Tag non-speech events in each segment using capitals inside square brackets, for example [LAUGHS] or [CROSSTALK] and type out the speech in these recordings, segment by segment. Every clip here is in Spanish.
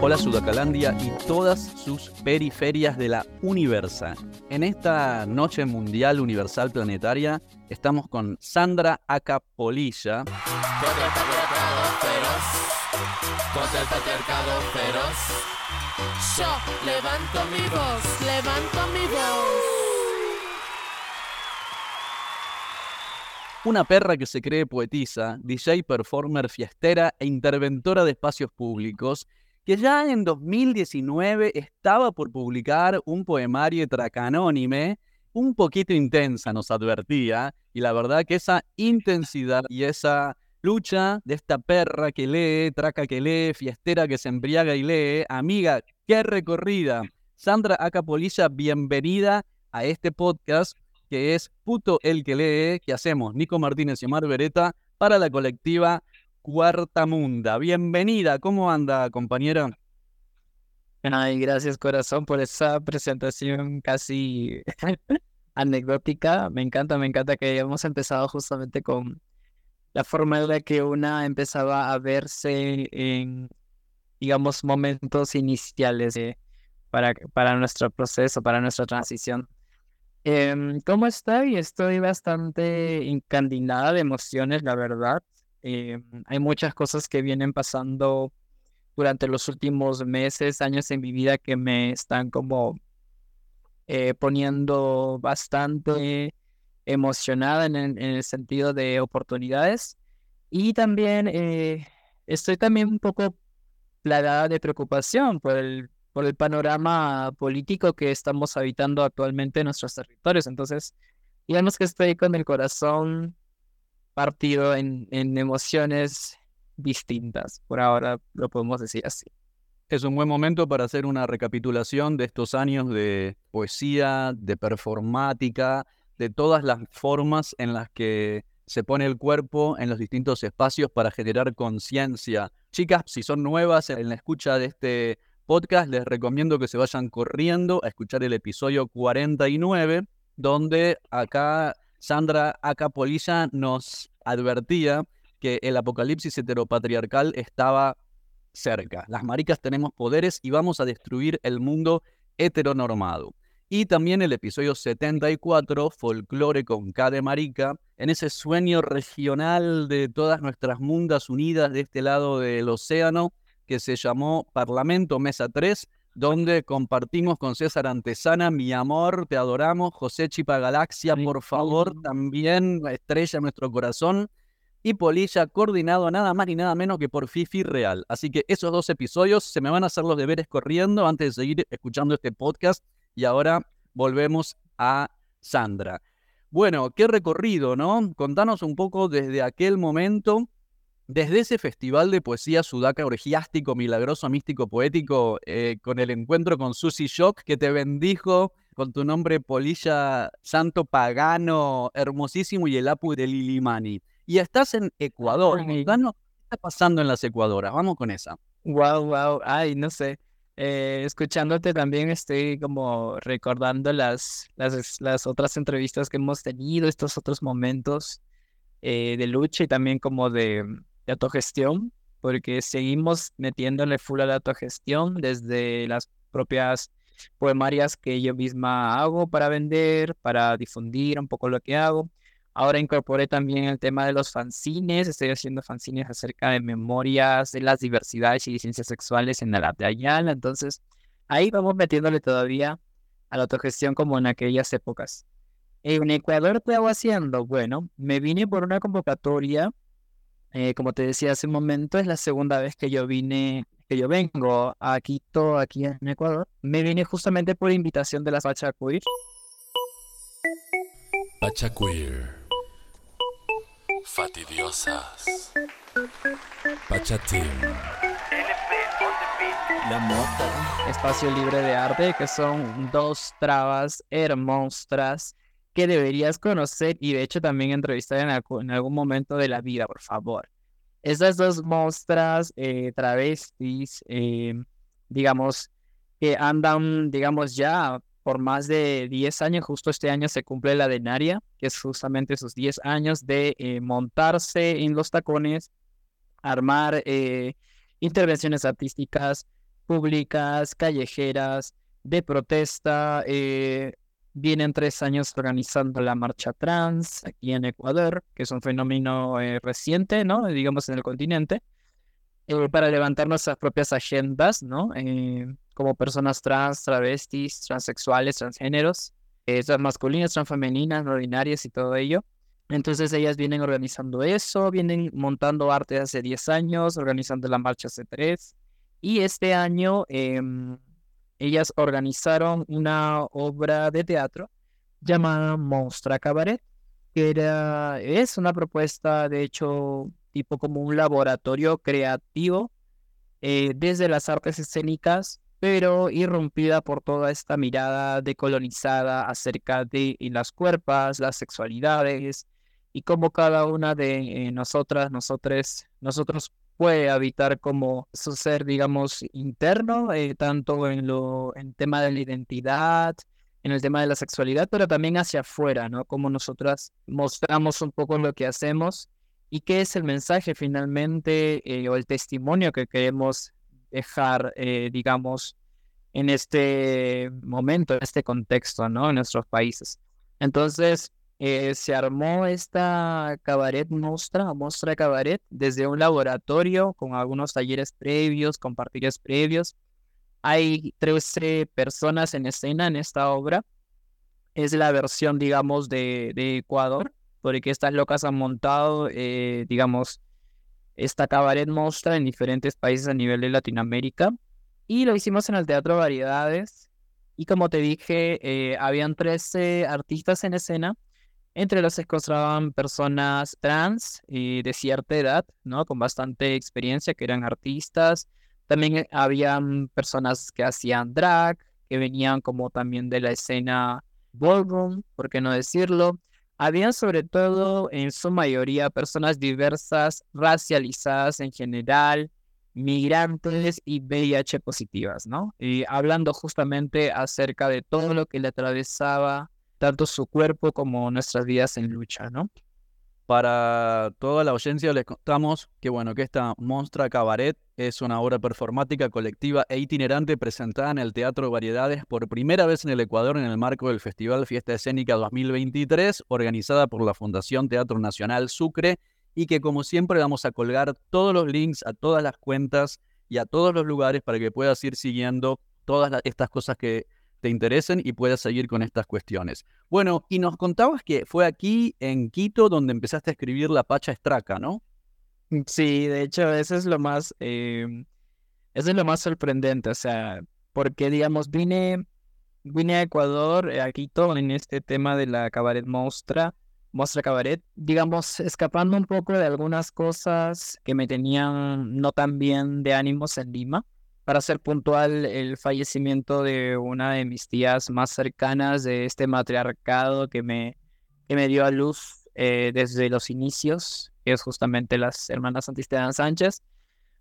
Hola Sudacalandia y todas sus periferias de la Universa. En esta noche mundial universal planetaria estamos con Sandra Acapolilla. Contra el patriarcado feroz, contra el patriarcado feroz. Yo levanto mi voz, levanto mi voz. Una perra que se cree poetisa, DJ, performer, fiestera e interventora de espacios públicos, que ya en 2019 estaba por publicar un poemario tracanónime, un poquito intensa nos advertía, y la verdad que esa intensidad y esa lucha de esta perra que lee, traca que lee, fiestera que se embriaga y lee, amiga, qué recorrida. Sandra Acapolilla, bienvenida a este podcast que es Puto el que lee, que hacemos Nico Martínez y Omar Beretta para la colectiva Cuarta Munda. Bienvenida, ¿cómo anda, compañera? Ay, gracias corazón por esa presentación casi [LAUGHS] anecdótica. Me encanta, me encanta que hayamos empezado justamente con la forma en la que una empezaba a verse en, digamos, momentos iniciales para, para nuestro proceso, para nuestra transición. Em, ¿cómo estoy? Estoy bastante encandilada de emociones, la verdad. Em, hay muchas cosas que vienen pasando durante los últimos meses, años en mi vida que me están como eh, poniendo bastante emocionada en, el sentido de oportunidades. Y también eh, estoy también un poco plagada de preocupación por el por el panorama político que estamos habitando actualmente en nuestros territorios. Entonces, digamos que estoy con el corazón partido en, en emociones distintas. Por ahora lo podemos decir así. Es un buen momento para hacer una recapitulación de estos años de poesía, de performática, de todas las formas en las que se pone el cuerpo en los distintos espacios para generar conciencia. Chicas, si son nuevas en la escucha de este podcast, les recomiendo que se vayan corriendo a escuchar el episodio 49, donde acá Sandra Acapolilla nos advertía que el apocalipsis heteropatriarcal estaba cerca. Las maricas tenemos poderes y vamos a destruir el mundo heteronormado. Y también el episodio 74, Folclore con K de Marica, en ese sueño regional de todas nuestras mundas unidas de este lado del océano, que se llamó Parlamento Mesa 3, donde compartimos con César Antesana, mi amor, te adoramos, José Chipa Galaxia, por favor, también estrella nuestro corazón, y Polilla coordinado nada más ni nada menos que por Fifi Real. Así que esos dos episodios se me van a hacer los deberes corriendo antes de seguir escuchando este podcast y ahora volvemos a Sandra. Bueno, qué recorrido, ¿no? Contanos un poco desde aquel momento desde ese festival de poesía sudaca orgiástico, milagroso, místico, poético, eh, con el encuentro con Susi Shock, que te bendijo con tu nombre Polilla Santo Pagano, hermosísimo, y el Apu de Lilimani. Y estás en Ecuador. ¿qué está pasando en las Ecuadoras? Vamos con esa. Wow, wow. Ay, no sé. Eh, escuchándote también estoy como recordando las, las, las, otras entrevistas que hemos tenido, estos otros momentos eh, de lucha y también como de, de autogestión, porque seguimos metiéndole full a la autogestión desde las propias poemarias que yo misma hago para vender, para difundir un poco lo que hago. Ahora incorporé también el tema de los fanzines, estoy haciendo fanzines acerca de memorias de las diversidades y ciencias sexuales en la de Ayala, entonces ahí vamos metiéndole todavía a la autogestión como en aquellas épocas. En Ecuador, ¿qué hago haciendo? Bueno, me vine por una convocatoria eh, como te decía hace un momento, es la segunda vez que yo vine, que yo vengo a Quito, aquí en Ecuador. Me vine justamente por invitación de las Pacha Queer. Pacha Queer. Fatidiosas. Pacha Team. La Mota. Espacio Libre de Arte, que son dos trabas hermosas que deberías conocer y de hecho también entrevistar en, algún momento de la vida, por favor. Esas dos monstras eh, travestis, eh, digamos, que andan, digamos, ya por más de 10 años. Justo este año se cumple la de Naria, que es justamente esos 10 años de eh, montarse en los tacones, armar eh, intervenciones artísticas públicas, callejeras, de protesta. Vienen tres años organizando la marcha trans aquí en Ecuador, que es un fenómeno eh, reciente, ¿no? Digamos en el continente, eh, para levantar nuestras propias agendas, ¿no? como personas trans, travestis, transexuales, transgéneros, masculinas, transfemeninas, no binarias y todo ello. Entonces ellas vienen organizando eso, vienen montando arte hace 10 años, organizando la marcha hace 3. Y este año em, ellas organizaron una obra de teatro llamada Monstra Cabaret, que era, es una propuesta, de hecho, tipo como un laboratorio creativo eh, desde las artes escénicas, pero irrumpida por toda esta mirada decolonizada acerca de las cuerpos, las sexualidades y cómo cada una de eh, nosotras, nosotros, nosotros puede habitar como su ser, digamos, interno, eh, tanto en lo en tema de la identidad, en el tema de la sexualidad, pero también hacia afuera, ¿no? Como nosotras mostramos un poco lo que hacemos y qué es el mensaje finalmente eh, o el testimonio que queremos dejar, eh, digamos, en este momento, en este contexto, ¿no? En nuestros países. Entonces, eh, se armó esta cabaret mostra, mostra cabaret, desde un laboratorio con algunos talleres previos, con partidos previos. Hay 13 personas en escena en esta obra. Es la versión, digamos, de, Ecuador, porque estas locas han montado, eh, digamos, esta cabaret mostra en diferentes países a nivel de Latinoamérica. Y lo hicimos en el Teatro Variedades. Y como te dije, eh, habían 13 artistas en escena entre los se encontraban personas trans y de cierta edad, ¿no? Con bastante experiencia, que eran artistas. También eh, habían personas que hacían drag, que venían como también de la escena ballroom, por qué no decirlo. Habían sobre todo, en su mayoría, personas diversas, racializadas en general, migrantes y VIH positivas, ¿no? Y hablando justamente acerca de todo lo que le atravesaba tanto su cuerpo como nuestras vidas en lucha, ¿no? Para toda la audiencia les contamos que bueno, que esta Monstra Cabaret es una obra performática colectiva e itinerante presentada en el Teatro Variedades por primera vez en el Ecuador en el marco del Festival Fiesta Escénica 2023, organizada por la Fundación Teatro Nacional Sucre y que como siempre vamos a colgar todos los links a todas las cuentas y a todos los lugares para que puedas ir siguiendo todas estas cosas que te interesen y puedas seguir con estas cuestiones. Bueno, y nos contabas que fue aquí en Quito donde empezaste a escribir la Pacha Estraca, ¿no? Mm, sí, de hecho, eso es lo más, eso es lo más sorprendente, o sea, porque digamos, vine, vine a Ecuador, eh, a Quito, en este tema de la cabaret mostra, mostra cabaret, digamos, escapando un poco de algunas cosas que me tenían no tan bien de ánimos en Lima para ser puntual, el fallecimiento de una de mis tías más cercanas de este matriarcado que me, que me dio a luz eh, desde los inicios, que es justamente las hermanas Santisteban Sánchez.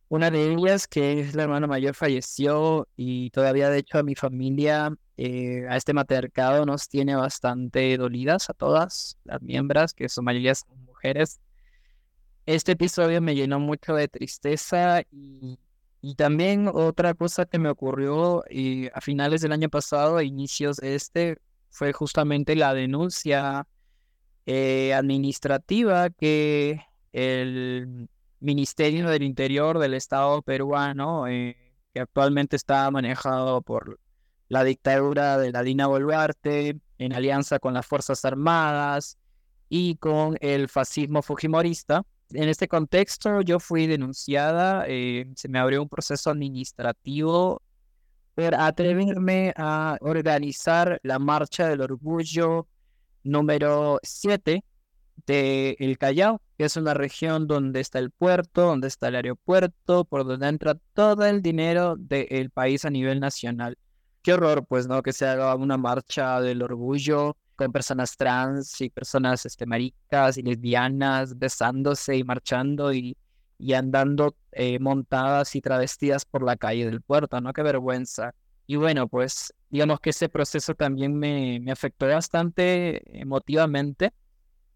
Una de ellas, que es la hermana mayor, falleció y todavía, de hecho, a mi familia, eh, a este matriarcado nos tiene bastante dolidas a todas las miembros, que son mayoría son mujeres. Este episodio me llenó mucho de tristeza y y también otra cosa que me ocurrió y a finales del año pasado, a inicios de este, fue justamente la denuncia eh, administrativa que el Ministerio del Interior del Estado peruano, eh, que actualmente está manejado por la dictadura de la Dina Boluarte, en alianza con las Fuerzas Armadas y con el fascismo fujimorista, en este contexto yo fui denunciada, eh, se me abrió un proceso administrativo por atreverme a organizar la Marcha del Orgullo número 7 de El Callao, que es una región donde está el puerto, donde está el aeropuerto, por donde entra todo el dinero del país a nivel nacional. Qué horror, pues, ¿no? Que se haga una marcha del orgullo con personas trans y personas este, maricas y lesbianas besándose y marchando y, y andando eh, montadas y travestidas por la calle del puerto, ¿no? Qué vergüenza. Y bueno, pues digamos que ese proceso también me, me afectó bastante emotivamente.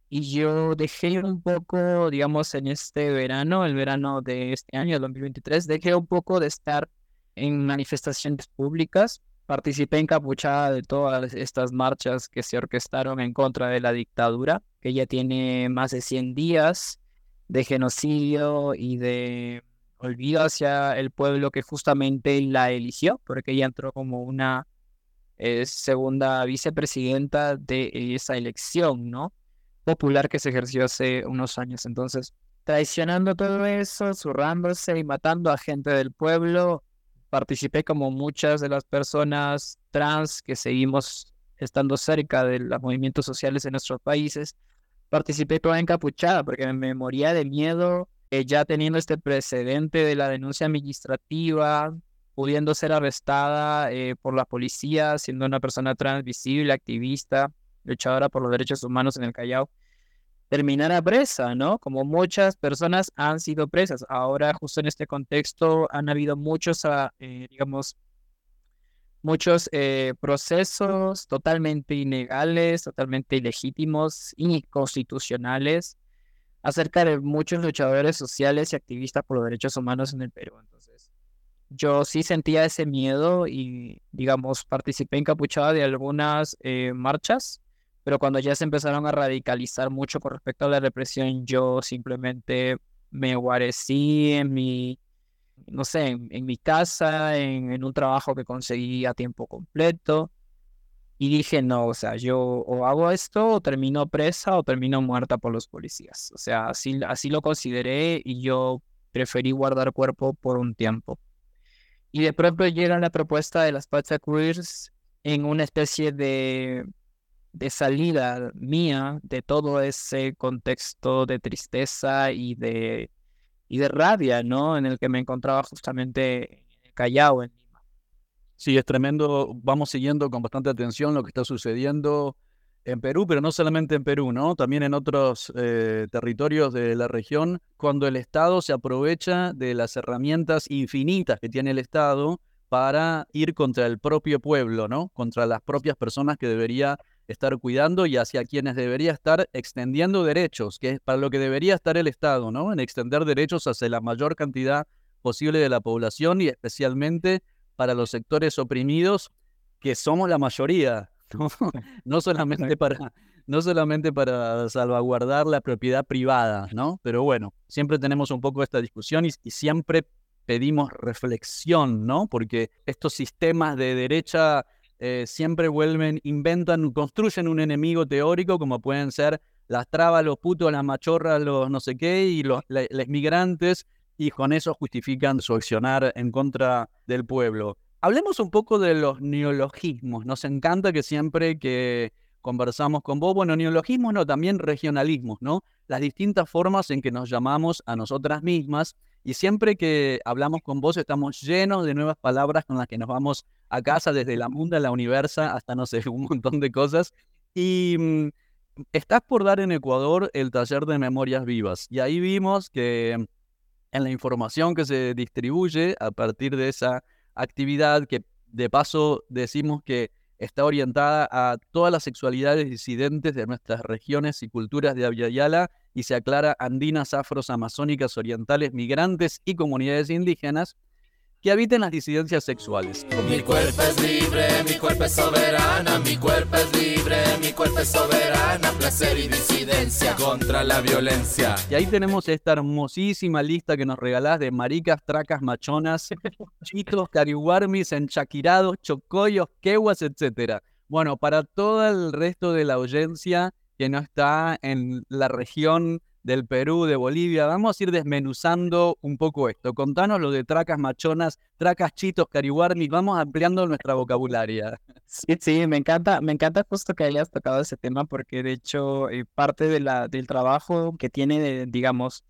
Y yo dejé un poco, digamos, en este verano, el verano de este año, el 2023, dejé un poco de estar en manifestaciones públicas. Participé encapuchada de todas estas marchas que se orquestaron en contra de la dictadura, que ya tiene más de 100 días de genocidio y de olvido hacia el pueblo que justamente la eligió, porque ella entró como una eh, segunda vicepresidenta de esa elección, ¿no? Popular que se ejerció hace unos años. Entonces, traicionando todo eso, zurrándose y matando a gente del pueblo, participé como muchas de las personas trans que seguimos estando cerca de los movimientos sociales en nuestros países, participé toda encapuchada porque me moría de miedo eh, ya teniendo este precedente de la denuncia administrativa, pudiendo ser arrestada eh, por la policía, siendo una persona transvisible, activista, luchadora por los derechos humanos en el Callao, terminara presa, ¿no? Como muchas personas han sido presas. Ahora, justo en este contexto, han habido muchos, ah, eh, digamos, muchos procesos totalmente ilegales, totalmente ilegítimos, inconstitucionales, acerca de muchos luchadores sociales y activistas por los derechos humanos en el Perú. Entonces, yo sí sentía ese miedo y, digamos, participé encapuchada de algunas eh, marchas, pero cuando ya se empezaron a radicalizar mucho con respecto a la represión, yo simplemente me guarecí en mi, no sé, en, mi casa, en, en un trabajo que conseguí a tiempo completo y dije, no, o sea, yo o hago esto o termino presa o termino muerta por los policías. O sea, así, así lo consideré y yo preferí guardar cuerpo por un tiempo. Y de pronto llega la propuesta de las Pacha Queers en una especie de, de salida mía de todo ese contexto de tristeza y de, y de rabia, ¿no? En el que me encontraba justamente Callao, en Sí, es tremendo. Vamos siguiendo con bastante atención lo que está sucediendo en Perú, pero no solamente en Perú, ¿no? También en otros eh, territorios de la región, cuando el Estado se aprovecha de las herramientas infinitas que tiene el Estado para ir contra el propio pueblo, ¿no? Contra las propias personas que debería estar cuidando y hacia quienes debería estar extendiendo derechos, que es para lo que debería estar el Estado, ¿no? En extender derechos hacia la mayor cantidad posible de la población y especialmente para los sectores oprimidos, que somos la mayoría, [LAUGHS] no, solamente, para, no solamente para salvaguardar la propiedad privada, ¿no? Pero bueno, siempre tenemos un poco esta discusión y, siempre pedimos reflexión, ¿no? Porque estos sistemas de derecha eh, siempre vuelven, inventan, construyen un enemigo teórico como pueden ser las trabas, los putos, las machorras, los no sé qué, y los, los migrantes, y con eso justifican su accionar en contra del pueblo. Hablemos un poco de los neologismos. Nos encanta que siempre que conversamos con vos, bueno, neologismos no, también regionalismos, ¿no? Las distintas formas en que nos llamamos a nosotras mismas y siempre que hablamos con vos estamos llenos de nuevas palabras con las que nos vamos a casa, desde la munda, la universa, hasta no sé, [LAUGHS] un montón de cosas. Y mm, estás por dar en Ecuador el taller de memorias vivas y ahí vimos que en la información que se distribuye a partir de esa actividad que de paso decimos que está orientada a todas las sexualidades disidentes de nuestras regiones y culturas de Yala y se aclara andinas, afros, amazónicas, orientales, migrantes y comunidades indígenas que habiten las disidencias sexuales. Mi cuerpo es libre, mi cuerpo es soberana, mi cuerpo es libre, mi cuerpo es soberana, placer y disidencia contra la violencia. Y ahí tenemos esta hermosísima lista que nos regalás de maricas, tracas, machonas, [LAUGHS] chitos, cariguarmis, enchaquirados, chocoyos, quehuas, etc. Bueno, para todo el resto de la audiencia que no está en la región del Perú, de Bolivia. Vamos a ir desmenuzando un poco esto. Contanos lo de tracas machonas, tracas chitos, carihuarmis. Vamos ampliando nuestra vocabularia. Sí, sí, me encanta, me encanta justo que hayas tocado ese tema porque de hecho eh, parte de la, del trabajo que tiene, digamos,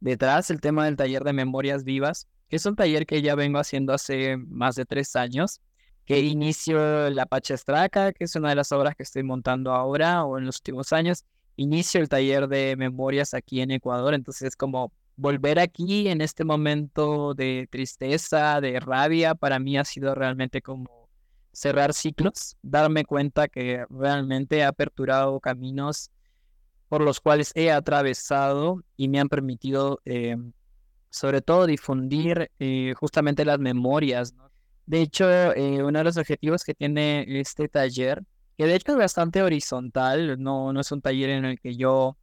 detrás el tema del taller de memorias vivas, que es un taller que ya vengo haciendo hace más de tres años, que inicio la Pachestraca, que es una de las obras que estoy montando ahora o en los últimos años, inicio el taller de memorias aquí en Ecuador, entonces es como volver aquí en este momento de tristeza, de rabia, para mí ha sido realmente como cerrar ciclos, darme cuenta que realmente he aperturado caminos por los cuales he atravesado y me han permitido, eh, sobre todo, difundir eh, justamente las memorias. De hecho, eh, uno de los objetivos que tiene este taller, que de hecho es bastante horizontal, no, no es un taller en el que yo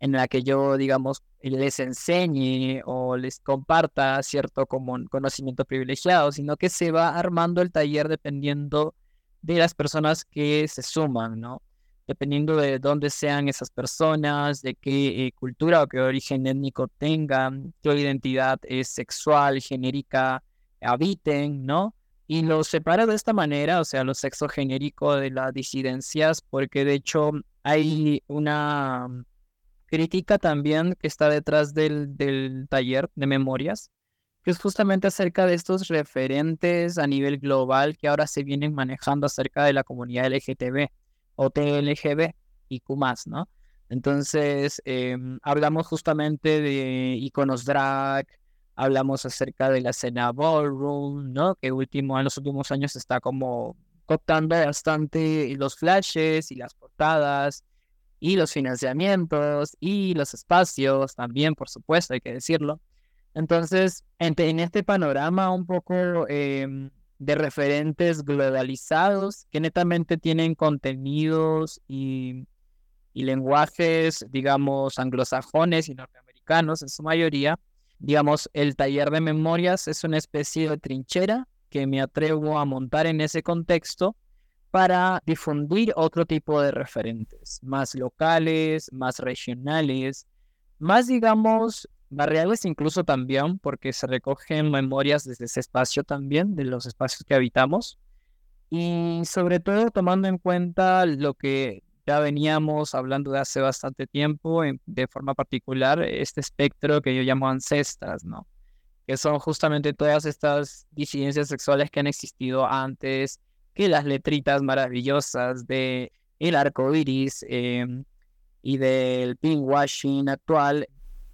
en la que yo, digamos, les enseñe o les comparta cierto como conocimiento privilegiado, sino que se va armando el taller dependiendo de las personas que se suman, ¿no? Dependiendo de dónde sean esas personas, de qué eh, cultura o qué origen étnico tengan, qué identidad es sexual, genérica habiten, ¿no? Y lo separa de esta manera, o sea, lo sexo genérico de las disidencias, porque de hecho hay una crítica también que está detrás del, del taller de memorias, que es justamente acerca de estos referentes a nivel global que ahora se vienen manejando acerca de la comunidad LGTB o TLGB y Q ¿no? Entonces, em, hablamos justamente de iconos drag, hablamos acerca de la escena ballroom, ¿no? Que último, en los últimos años está como cooptando bastante los flashes y las portadas y los financiamientos y los espacios también, por supuesto, hay que decirlo. Entonces, en, este panorama un poco em, de referentes globalizados que netamente tienen contenidos y, y lenguajes, digamos, anglosajones y norteamericanos en su mayoría, digamos, el taller de memorias es una especie de trinchera que me atrevo a montar en ese contexto para difundir otro tipo de referentes, más locales, más regionales, más, digamos, barriales incluso también, porque se recogen memorias desde ese espacio también, de los espacios que habitamos. Y sobre todo tomando en cuenta lo que ya veníamos hablando de hace bastante tiempo, de forma particular, este espectro que yo llamo ancestras, ¿no? Que son justamente todas estas disidencias sexuales que han existido antes, que las letritas maravillosas de el arco iris em, y del pinkwashing actual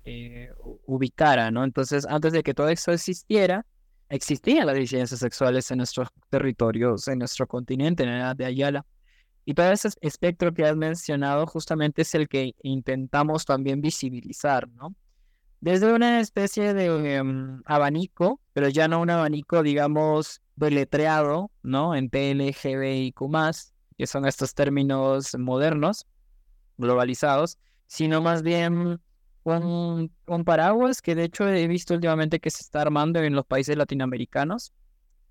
eh, ubicara, ¿no? Entonces, antes de que todo eso existiera, existían las disidencias sexuales en nuestros territorios, en nuestro continente, en la edad de Ayala. Y todo ese espectro que has mencionado justamente es el que intentamos también visibilizar, ¿no? Desde una especie de em, abanico, pero ya no un abanico, digamos, deletreado, ¿no? En TLGBIQ+, que son estos términos modernos, globalizados, sino más bien un, un, paraguas que de hecho he visto últimamente que se está armando en los países latinoamericanos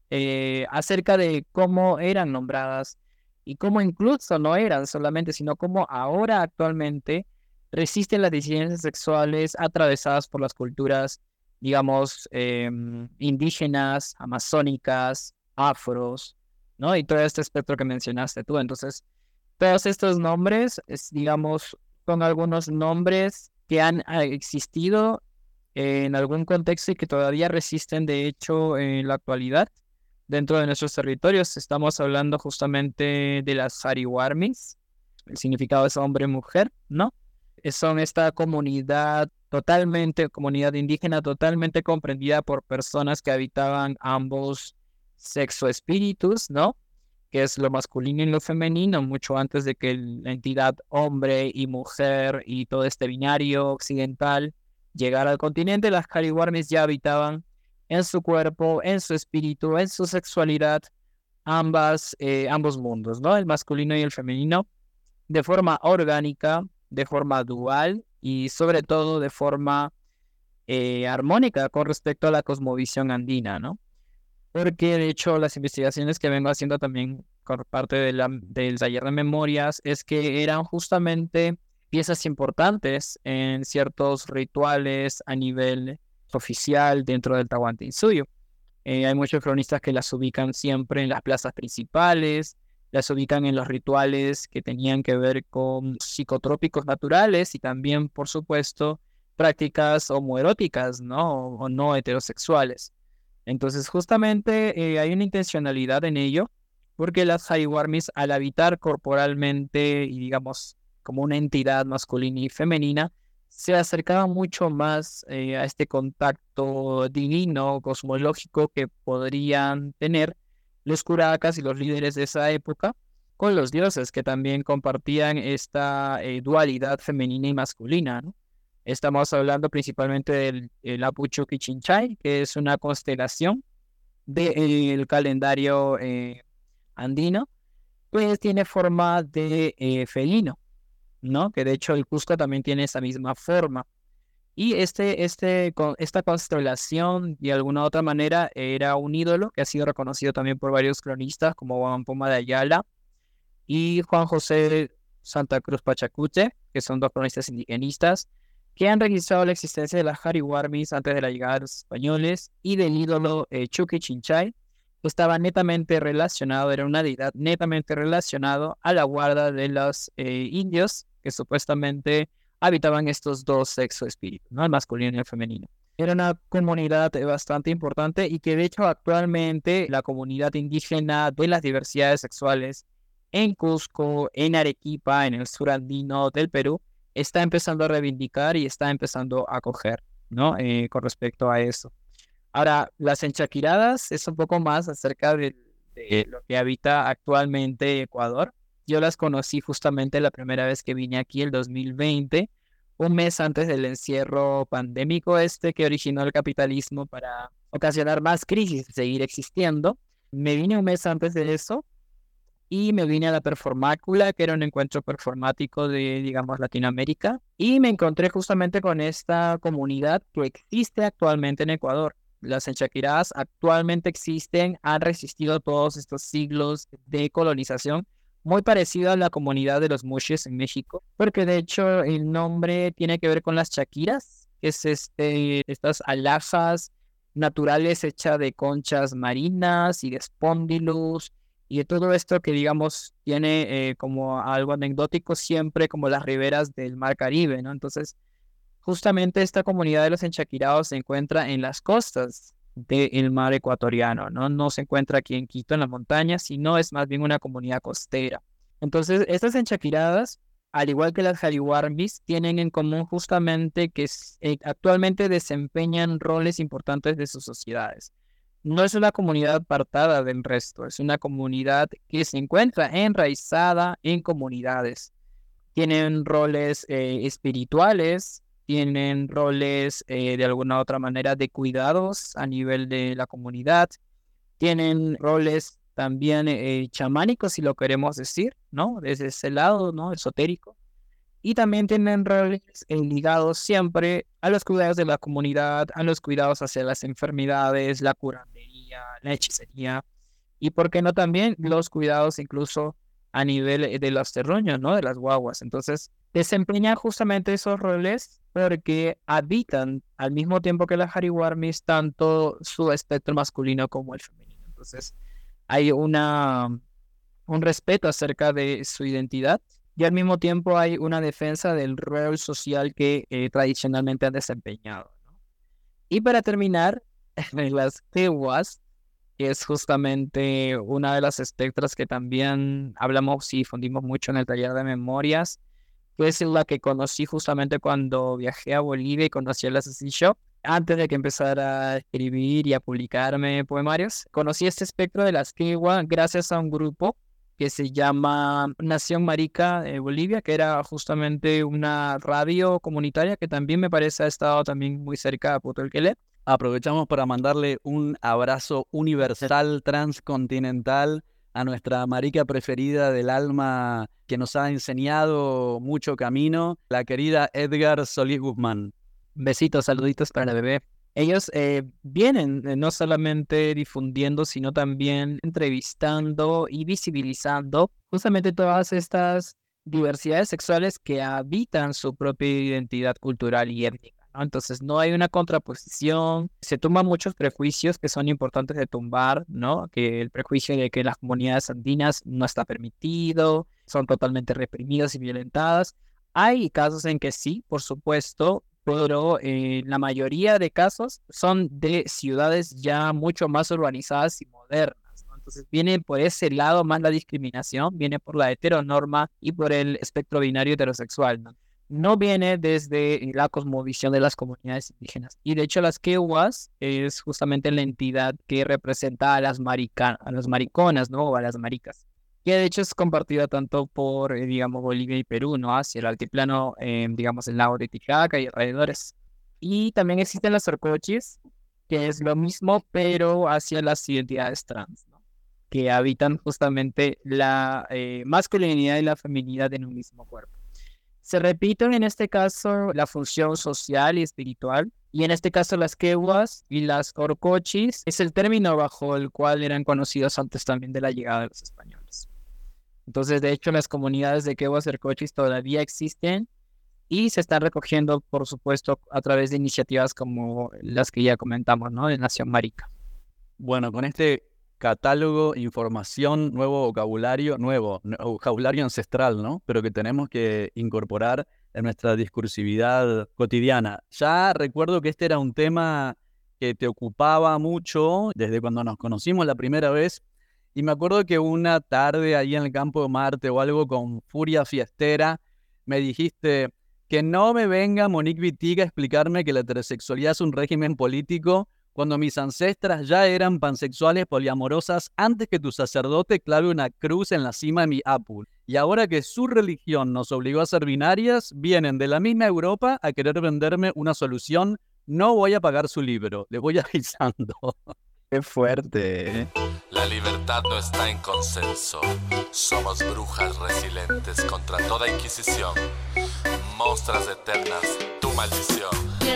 eh, acerca de cómo eran nombradas y cómo incluso no eran solamente, sino cómo ahora actualmente resisten las disidencias sexuales atravesadas por las culturas digamos, em, indígenas, amazónicas, afros, ¿no? Y todo este espectro que mencionaste tú. Entonces, todos estos nombres, es, digamos, son algunos nombres que han ah, existido en algún contexto y que todavía resisten, de hecho, en la actualidad dentro de nuestros territorios. Estamos hablando justamente de las Sariwarmis, el significado es hombre-mujer, ¿no? Son esta comunidad totalmente, comunidad indígena totalmente comprendida por personas que habitaban ambos sexo espíritus, ¿no? Que es lo masculino y lo femenino, mucho antes de que la entidad hombre y mujer y todo este binario occidental llegara al continente, las cariwarmes ya habitaban en su cuerpo, en su espíritu, en su sexualidad, ambas, eh, ambos mundos, ¿no? El masculino y el femenino, de forma orgánica, de forma dual y sobre todo de forma eh, armónica con respecto a la cosmovisión andina, ¿no? Porque de hecho las investigaciones que vengo haciendo también por parte del taller de memorias es que eran justamente piezas importantes en ciertos rituales a nivel oficial dentro del Tahuantinsuyo. Eh, hay muchos cronistas que las ubican siempre en las plazas principales, las ubican en los rituales que tenían que ver con psicotrópicos naturales y también, por supuesto, prácticas homoeróticas, ¿no? O, no heterosexuales. Entonces, justamente eh, hay una intencionalidad en ello, porque las Haiwarmis, al habitar corporalmente y, digamos, como una entidad masculina y femenina, se acercaban mucho más eh, a este contacto divino, cosmológico que podrían tener los curacas y los líderes de esa época con los dioses que también compartían esta eh, dualidad femenina y masculina. Estamos hablando principalmente del el Apucho Kichinchay, que es una constelación del calendario eh, andino, pues tiene forma de felino, ¿no? Que de hecho el Cusco también tiene esa misma forma. Y este, este, esta constelación, de alguna otra manera, era un ídolo que ha sido reconocido también por varios cronistas, como Juan Poma de Ayala y Juan José Santa Cruz Pachacute, que son dos cronistas indigenistas, que han registrado la existencia de las Jariwarmis antes de la llegada de los españoles y del ídolo eh, Chinchay, estaba netamente relacionado, era una deidad netamente relacionado a la guarda de los eh, indios que supuestamente habitaban estos dos sexos espíritus, ¿no? el masculino y el femenino. Era una comunidad bastante importante y que de hecho actualmente la comunidad indígena de las diversidades sexuales en Cusco, en Arequipa, en el sur andino del Perú, está empezando a reivindicar y está empezando a acoger, ¿no? Eh, con respecto a eso. Ahora, las enchaquiradas es un poco más acerca de, lo que habita actualmente Ecuador. Yo las conocí justamente la primera vez que vine aquí, el 2020, un mes antes del encierro pandémico este que originó el capitalismo para ocasionar más crisis, seguir existiendo. Me vine un mes antes de eso y me vine a la Performácula, que era un encuentro performático de, digamos, Latinoamérica, y me encontré justamente con esta comunidad que existe actualmente en Ecuador las enchaquiradas actualmente existen, han resistido todos estos siglos de colonización, muy parecido a la comunidad de los mushes en México, porque de hecho el nombre tiene que ver con las chaquiras, que es este, estas alhajas naturales hechas de conchas marinas y de espóndilos y de todo esto que digamos tiene eh, como algo anecdótico siempre como las riberas del mar Caribe, ¿no? Entonces justamente esta comunidad de los enchaquirados se encuentra en las costas del mar ecuatoriano, ¿no? No se encuentra aquí en Quito, en las montañas, sino es más bien una comunidad costera. Entonces, estas enchaquiradas, al igual que las jaliwarmis, tienen en común justamente que eh, actualmente desempeñan roles importantes de sus sociedades. No es una comunidad apartada del resto, es una comunidad que se encuentra enraizada en comunidades. Tienen roles eh, espirituales, tienen roles eh, de alguna otra manera de cuidados a nivel de la comunidad, tienen roles también eh, chamánicos, si lo queremos decir, ¿no? Desde ese lado, ¿no? Esotérico. Y también tienen roles eh, ligados siempre a los cuidados de la comunidad, a los cuidados hacia las enfermedades, la curandería, la hechicería, y por qué no también los cuidados incluso a nivel de los terruños, ¿no? De las guaguas. Entonces, desempeñan justamente esos roles porque habitan al mismo tiempo que las Hariwarmis tanto su espectro masculino como el femenino. Entonces, hay una, un respeto acerca de su identidad y al mismo tiempo hay una defensa del rol social que eh, tradicionalmente han desempeñado. Y para terminar, [LAUGHS] las Tewas, que es justamente una de las espectras que también hablamos y fundimos mucho en el taller de memorias, que es la que conocí justamente cuando viajé a Bolivia y conocí a la Ceci Shop. Antes de que empezara a escribir y a publicarme poemarios, conocí este espectro de las Kiwa gracias a un grupo que se llama Nación Marica de Bolivia, que era justamente una radio comunitaria que también me parece ha estado también muy cerca de Puerto Aprovechamos para mandarle un abrazo universal, transcontinental a nuestra marica preferida del alma que nos ha enseñado mucho camino, la querida Edgar Solís Guzmán. Besitos, saluditos para la bebé. Ellos eh, vienen eh, no solamente difundiendo, sino también entrevistando y visibilizando justamente todas estas diversidades sexuales que habitan su propia identidad cultural y étnica. Entonces no hay una contraposición, se tumban muchos prejuicios que son importantes de tumbar, ¿no? Que el prejuicio de que las comunidades andinas no está permitido, son totalmente reprimidas y violentadas. Hay casos en que sí, por supuesto, pero eh, la mayoría de casos son de ciudades ya mucho más urbanizadas y modernas. Entonces viene por ese lado más la discriminación, viene por la heteronorma y por el espectro binario heterosexual. ¿no? No viene desde la cosmovisión de las comunidades indígenas. Y de hecho las quehuas es justamente la entidad que representa a las, marica a las mariconas, ¿no? O a las maricas. Que de hecho es compartida tanto por, eh, digamos, Bolivia y Perú, ¿no? Hacia el altiplano, eh, digamos, el lago de Titicaca y alrededores. Y también existen las orcochis, que es lo mismo, pero hacia las identidades trans, ¿no? Que habitan justamente la eh, masculinidad y la feminidad en un mismo cuerpo. Se repiten en este caso la función social y espiritual, y en este caso las quehuas y las orcochis es el término bajo el cual eran conocidos antes también de la llegada de los españoles. Entonces, de hecho, las comunidades de quehuas y orcochis todavía existen y se están recogiendo, por supuesto, a través de iniciativas como las que ya comentamos, ¿no? De Nación Marica. Bueno, con este catálogo, información, nuevo vocabulario, nuevo vocabulario ancestral, ¿no? Pero que tenemos que incorporar en nuestra discursividad cotidiana. Ya recuerdo que este era un tema que te ocupaba mucho desde cuando nos conocimos la primera vez. Y me acuerdo que una tarde ahí en el campo de Marte o algo con furia fiestera, me dijiste que no me venga Monique Vitiga a explicarme que la heterosexualidad es un régimen político cuando mis ancestras ya eran pansexuales poliamorosas antes que tu sacerdote clave una cruz en la cima de mi Apul. Y ahora que su religión nos obligó a ser binarias, vienen de la misma Europa a querer venderme una solución. No voy a pagar su libro, le voy [LAUGHS] avisando. Qué fuerte. ¿eh? La libertad no está en consenso. Somos brujas resilientes contra toda inquisición. Monstras eternas, tu maldición. Y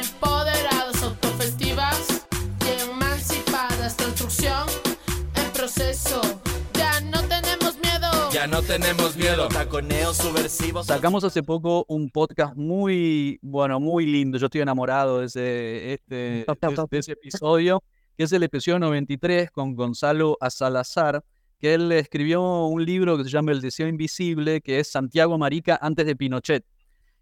Ya no tenemos miedo. Taconeos subversivos. Sacamos hace poco un podcast muy, bueno, muy lindo. Yo estoy enamorado de ese, este, de, ese episodio, que es el episodio 93 con Gonzalo Azalazar que él escribió un libro que se llama El deseo invisible, que es Santiago Marica antes de Pinochet.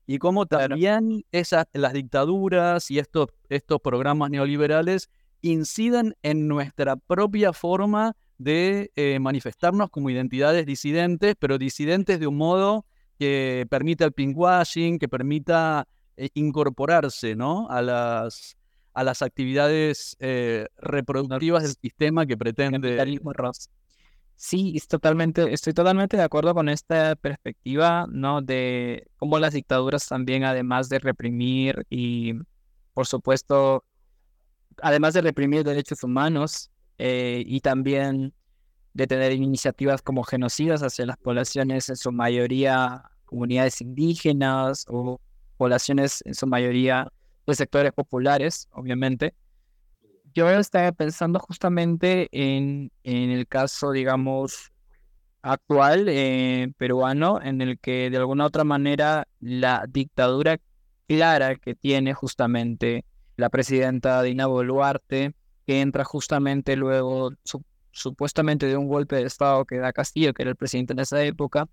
Y cómo también esas, las dictaduras y estos, estos programas neoliberales incidan en nuestra propia forma de eh, manifestarnos como identidades disidentes, pero disidentes de un modo que permita el pinkwashing, que permita eh, incorporarse ¿no? a, las, a las actividades eh, reproductivas del sistema que pretende. Sí, es totalmente, estoy totalmente de acuerdo con esta perspectiva, ¿no? De cómo las dictaduras también, además de reprimir y, por supuesto, además de reprimir derechos humanos eh, y también de tener iniciativas como genocidas hacia las poblaciones, en su mayoría comunidades indígenas o poblaciones en su mayoría de sectores populares, obviamente. Yo estaba pensando justamente en, en el caso, digamos, actual eh, peruano, en el que de alguna otra manera la dictadura clara que tiene justamente la presidenta Dina Boluarte, que entra justamente luego supuestamente de un golpe de Estado que da Castillo, que era el presidente en esa época,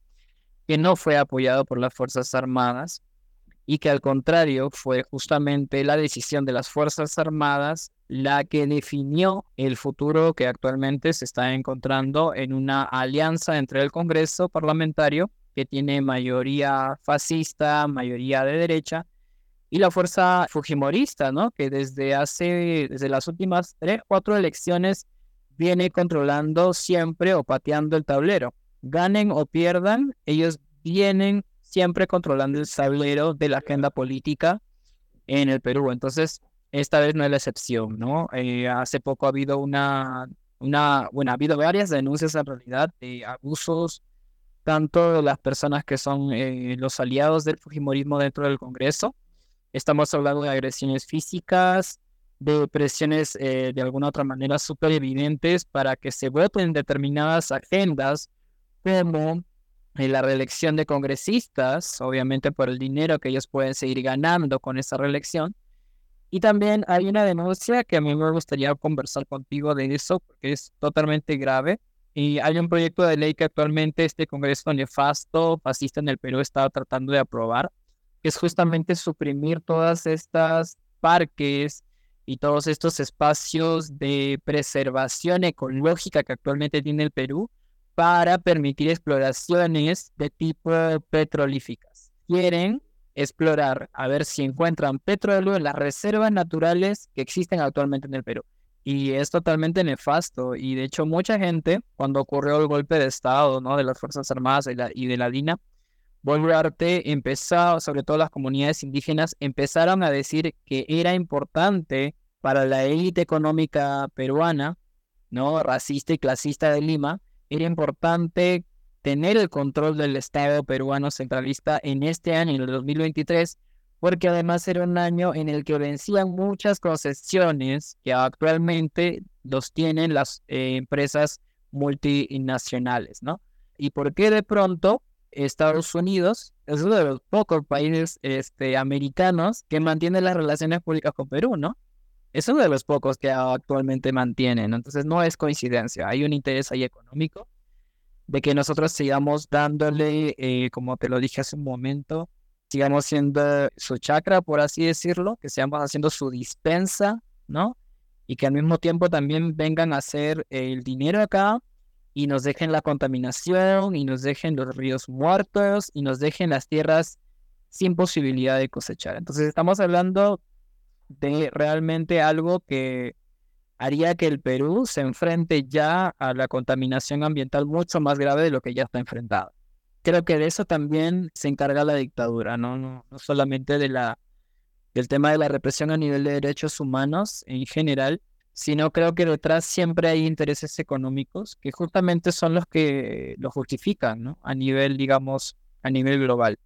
que no fue apoyado por las Fuerzas Armadas y que al contrario fue justamente la decisión de las Fuerzas Armadas la que definió el futuro que actualmente se está encontrando en una alianza entre el Congreso parlamentario, que tiene mayoría fascista, mayoría de derecha, y la fuerza fujimorista, ¿no? Que desde hace, desde las últimas tres, cuatro elecciones viene controlando siempre o pateando el tablero. Ganen o pierdan, ellos vienen siempre controlando el tablero de la agenda política en el Perú. Entonces, esta vez no es la excepción, ¿no? Eh, hace poco ha habido una, una, bueno, ha habido varias denuncias en realidad de abusos, tanto de las personas que son eh, los aliados del Fujimorismo dentro del Congreso, Estamos hablando de agresiones físicas, de presiones eh, de alguna otra manera súper evidentes para que se voten determinadas agendas como eh, la reelección de congresistas, obviamente por el dinero que ellos pueden seguir ganando con esa reelección. Y también hay una denuncia que a mí me gustaría conversar contigo de eso, porque es totalmente grave. Y hay un proyecto de ley que actualmente este Congreso nefasto, fascista en el Perú, está tratando de aprobar, es justamente suprimir todas estas parques y todos estos espacios de preservación ecológica que actualmente tiene el Perú para permitir exploraciones de tipo petrolíficas. Quieren explorar a ver si encuentran petróleo en las reservas naturales que existen actualmente en el Perú. Y es totalmente nefasto. Y de hecho mucha gente, cuando ocurrió el golpe de Estado ¿no? de las Fuerzas Armadas y, y de la DINA, Boluarte empezó, sobre todo las comunidades indígenas, empezaron a decir que era importante para la élite económica peruana, ¿no? racista y clasista de Lima, era importante tener el control del Estado peruano centralista en este año, en el 2023, porque además era un año en el que vencían muchas concesiones que actualmente los tienen las eh, empresas multinacionales, ¿no? ¿Y por qué de pronto Estados Unidos es uno de los pocos países este, americanos que mantiene las relaciones públicas con Perú, ¿no? Es uno de los pocos que actualmente mantienen, entonces no es coincidencia, hay un interés ahí económico de que nosotros sigamos dándole, eh, como te lo dije hace un momento, sigamos siendo su chakra, por así decirlo, que sigamos haciendo su dispensa, ¿no? Y que al mismo tiempo también vengan a hacer el dinero acá y nos dejen la contaminación y nos dejen los ríos muertos y nos dejen las tierras sin posibilidad de cosechar. Entonces estamos hablando de realmente algo que haría que el Perú se enfrente ya a la contaminación ambiental mucho más grave de lo que ya está enfrentado. Creo que de eso también se encarga la dictadura, no, no, no solamente de la, del tema de la represión a nivel de derechos humanos en general, sino creo que detrás siempre hay intereses económicos que justamente son los que lo justifican, ¿no? A nivel, digamos, a nivel global.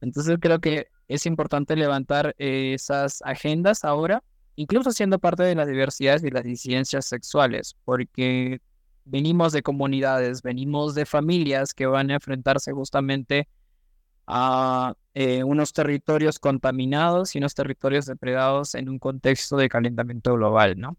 Entonces creo que es importante levantar esas agendas ahora, incluso siendo parte de las diversidades y las disidencias sexuales, porque venimos de comunidades, venimos de familias que van a enfrentarse justamente a eh, unos territorios contaminados y unos territorios depredados en un contexto de calentamiento global, ¿no?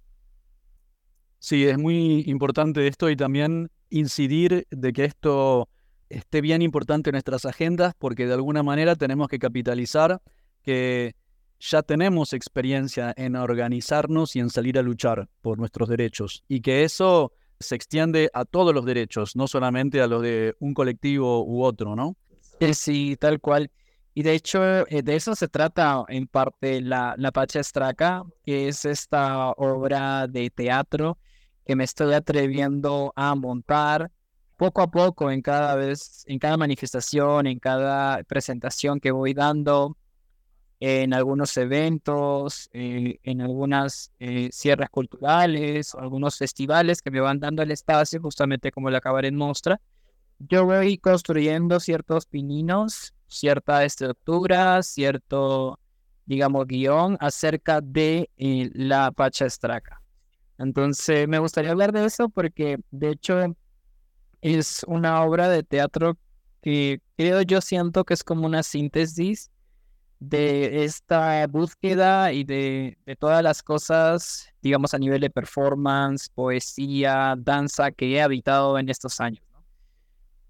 Sí, es muy importante esto y también incidir de que esto esté bien importante en nuestras agendas porque de alguna manera tenemos que capitalizar que ya tenemos experiencia en organizarnos y en salir a luchar por nuestros derechos y que eso se extiende a todos los derechos, no solamente a los de un colectivo u otro, ¿no? Sí, tal cual. Y de hecho, eh, de eso se trata en parte la, la Pacha Estraca, que es esta obra de teatro que me estoy atreviendo a montar poco a poco en cada vez, en cada manifestación, en cada presentación que voy dando, en algunos eventos, eh, en algunas eh, cierres culturales, algunos festivales que me van dando el espacio, justamente como la Cabaret Mostra. Yo voy construyendo ciertos pininos, cierta estructura, cierto, digamos, guion acerca de eh, la Pacha Estraca. Entonces, me gustaría hablar de eso porque, de hecho, es una obra de teatro que creo yo siento que es como una síntesis de esta búsqueda y de, todas las cosas, digamos, a nivel de performance, poesía, danza que he habitado en estos años.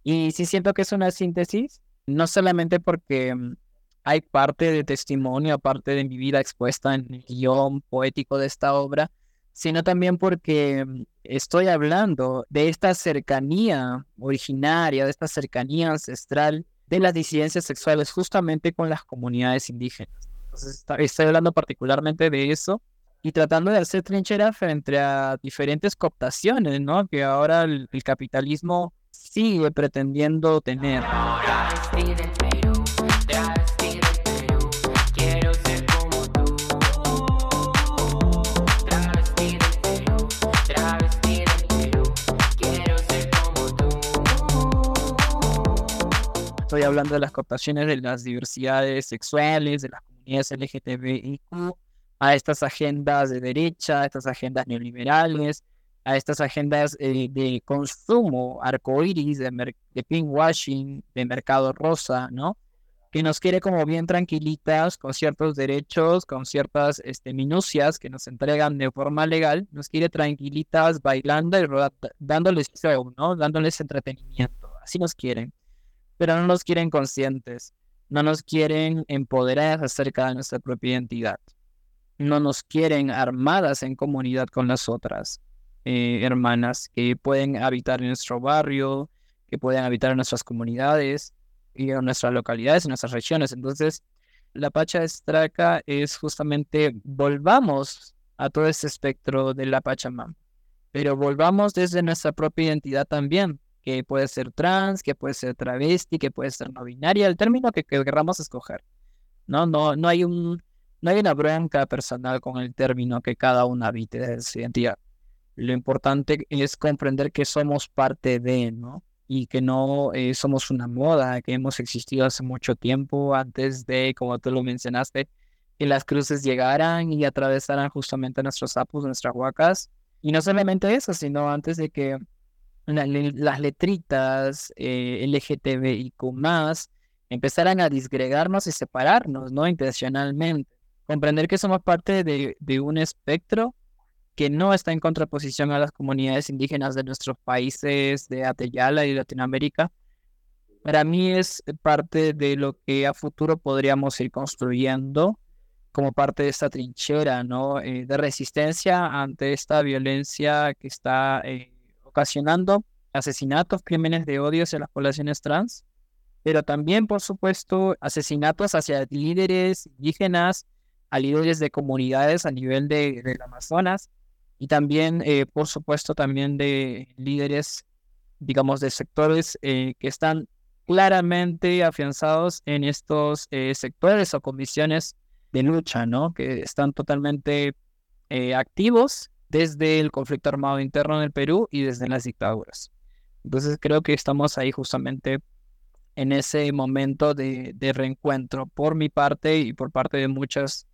Y sí siento que es una síntesis, no solamente porque hay parte de testimonio, parte de mi vida expuesta en el guion poético de esta obra, sino también porque mm, estoy hablando de esta cercanía originaria, de esta cercanía ancestral de las disidencias sexuales justamente con las comunidades indígenas. Entonces, estoy hablando particularmente de eso y tratando de hacer trinchera frente a diferentes cooptaciones, ¿no? Que ahora el capitalismo sigue pretendiendo tener. Estoy hablando de las cooptaciones de las diversidades sexuales, de las comunidades LGTBIQ, a estas agendas de derecha, a estas agendas neoliberales, a estas agendas eh, de consumo arcoíris, de, de pinkwashing, de mercado rosa, ¿no? Que nos quiere como bien tranquilitas, con ciertos derechos, con ciertas este, minucias que nos entregan de forma legal, nos quiere tranquilitas bailando y dándoles show, ¿no? Dándoles entretenimiento. Así nos quieren pero no nos quieren conscientes, no nos quieren empoderadas acerca de nuestra propia identidad, no nos quieren armadas en comunidad con las otras eh, hermanas que pueden habitar en nuestro barrio, que pueden habitar en nuestras comunidades y en nuestras localidades, en nuestras regiones. Entonces, la Pacha Estraca es justamente volvamos a todo ese espectro de la Pachamama, pero volvamos desde nuestra propia identidad también, que puede ser trans, que puede ser travesti, que puede ser no binaria, el término que, queramos escoger. ¿no? No, no, hay un, no hay una bronca personal con el término que cada uno habite de su identidad. Lo importante es comprender que somos parte de, ¿no? Y que no eh, somos una moda, que hemos existido hace mucho tiempo antes de, como tú lo mencionaste, que las cruces llegaran y atravesaran justamente nuestros sapos, nuestras huacas. Y no solamente eso, sino antes de que las letritas eh, LGTBIQ empezaran a disgregarnos y separarnos, ¿no? Intencionalmente. Comprender que somos parte de, de un espectro que no está en contraposición a las comunidades indígenas de nuestros países de Ateyala y Latinoamérica, para mí es parte de lo que a futuro podríamos ir construyendo como parte de esta trinchera, ¿no? Eh, de resistencia ante esta violencia que está eh, ocasionando asesinatos, crímenes de odio hacia las poblaciones trans, pero también, por supuesto, asesinatos hacia líderes indígenas, a líderes de comunidades a nivel de, Amazonas, y también, eh, por supuesto, también de líderes, digamos, de sectores que están claramente afianzados en estos sectores o condiciones de lucha, ¿no? Que están totalmente eh, activos desde el conflicto armado interno en el Perú y desde las dictaduras. Entonces creo que estamos ahí justamente en ese momento de, reencuentro por mi parte y por parte de muchas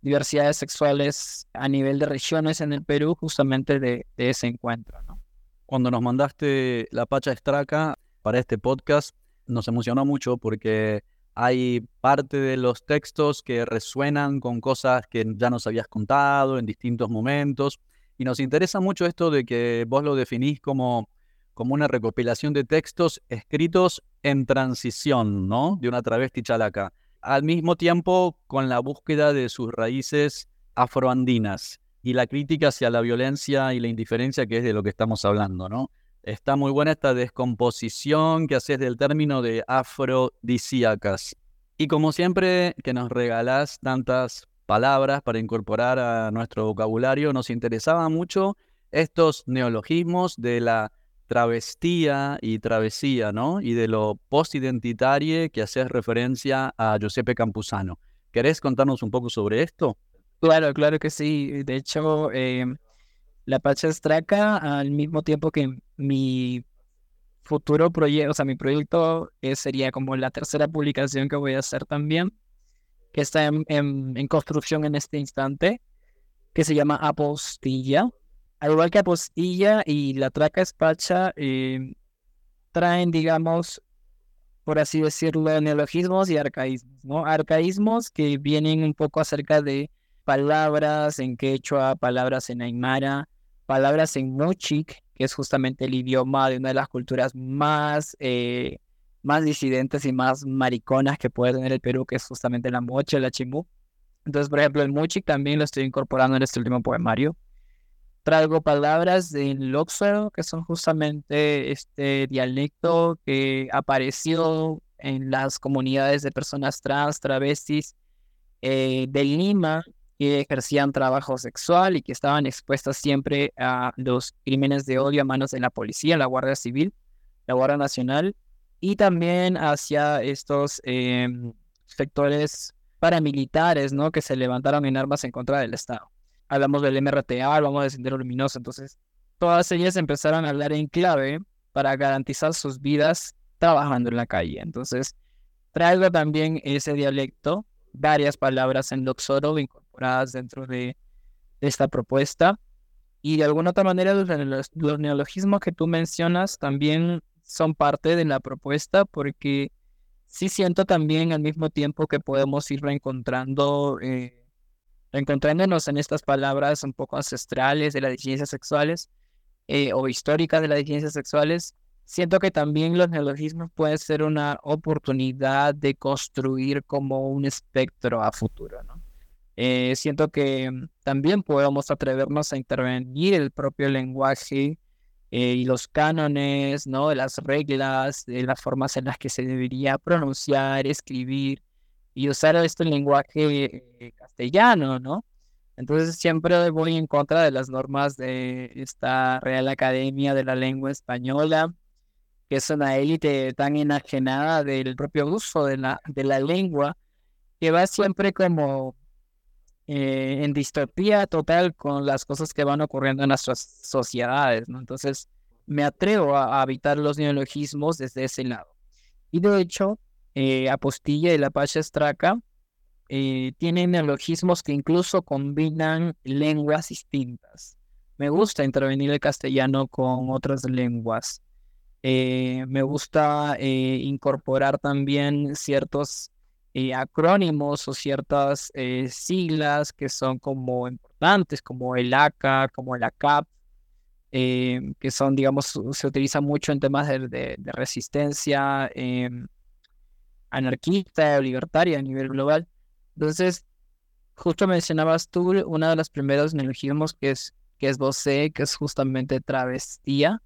diversidades sexuales a nivel de regiones en el Perú, justamente de, de ese encuentro. ¿no? Cuando nos mandaste la Pacha Estraca para este podcast, nos emocionó mucho porque hay parte de los textos que resuenan con cosas que ya nos habías contado en distintos momentos. Y nos interesa mucho esto de que vos lo definís como, como una recopilación de textos escritos en transición, ¿no? De una travesti chalaca. Al mismo tiempo con la búsqueda de sus raíces afroandinas y la crítica hacia la violencia y la indiferencia que es de lo que estamos hablando, ¿no? Está muy buena esta descomposición que haces del término de afrodisíacas. Y como siempre que nos regalás tantas palabras para incorporar a nuestro vocabulario, nos interesaba mucho estos neologismos de la travestía y travesía, ¿no? Y de lo postidentitario que haces referencia a Giuseppe Campuzano. ¿Querés contarnos un poco sobre esto? Claro, claro que sí. De hecho, eh, la Pacha Estraca, al mismo tiempo que mi futuro proyecto, o sea, mi proyecto eh, sería como la tercera publicación que voy a hacer también, que está en, construcción en este instante, que se llama Apostilla. Al igual que Apostilla y la Traca Espacha, eh, traen, digamos, por así decirlo, neologismos y arcaísmos, ¿no? Arcaísmos que vienen un poco acerca de palabras en quechua, palabras en aymara, palabras en mochic, que es justamente el idioma de una de las culturas más, eh, más disidentes y más mariconas que puede tener el Perú, que es justamente la moche, la chimú. Entonces, por ejemplo, el mochic también lo estoy incorporando en este último poemario. Traigo palabras en Loxo, que son justamente este dialecto que apareció en las comunidades de personas trans, travestis eh, de Lima, que ejercían trabajo sexual y que estaban expuestas siempre a los crímenes de odio a manos de la policía, la Guardia Civil, la Guardia Nacional y también hacia estos em, sectores paramilitares, ¿no? Que se levantaron en armas en contra del Estado. Hablamos del MRTA, hablamos del Sendero Luminoso, entonces todas ellas empezaron a hablar en clave para garantizar sus vidas trabajando en la calle. Entonces, traigo también ese dialecto, varias palabras en Loxoro dentro de, esta propuesta. Y de alguna otra manera los, neologismos que tú mencionas también son parte de la propuesta porque sí siento también al mismo tiempo que podemos ir reencontrando, eh, reencontrándonos en estas palabras un poco ancestrales de las ciencias sexuales eh, o históricas de las ciencias sexuales. Siento que también los neologismos pueden ser una oportunidad de construir como un espectro a futuro, ¿no? Eh, siento que mm, también podemos atrevernos a intervenir el propio lenguaje eh, y los cánones, ¿no? Las reglas, de las formas en las que se debería pronunciar, escribir, y usar este lenguaje eh, castellano, ¿no? Entonces siempre voy en contra de las normas de esta Real Academia de la Lengua Española, que es una élite tan enajenada del propio uso de la, de la lengua, que va siempre como eh, en distopía total con las cosas que van ocurriendo en nuestras sociedades. Entonces me atrevo a, evitar los neologismos desde ese lado. Y de hecho, eh, Apostilla y la Pacha Estraca eh, tienen neologismos que incluso combinan lenguas distintas. Me gusta intervenir el castellano con otras lenguas. Me gusta incorporar también ciertos acrónimos o ciertas siglas que son como importantes, como el ACA, como el ACAP, que son, digamos, se utiliza mucho en temas de, de resistencia anarquista o libertaria a nivel global. Entonces, justo mencionabas tú uno de los primeros neologismos que es, que es vocé, que es justamente travestía.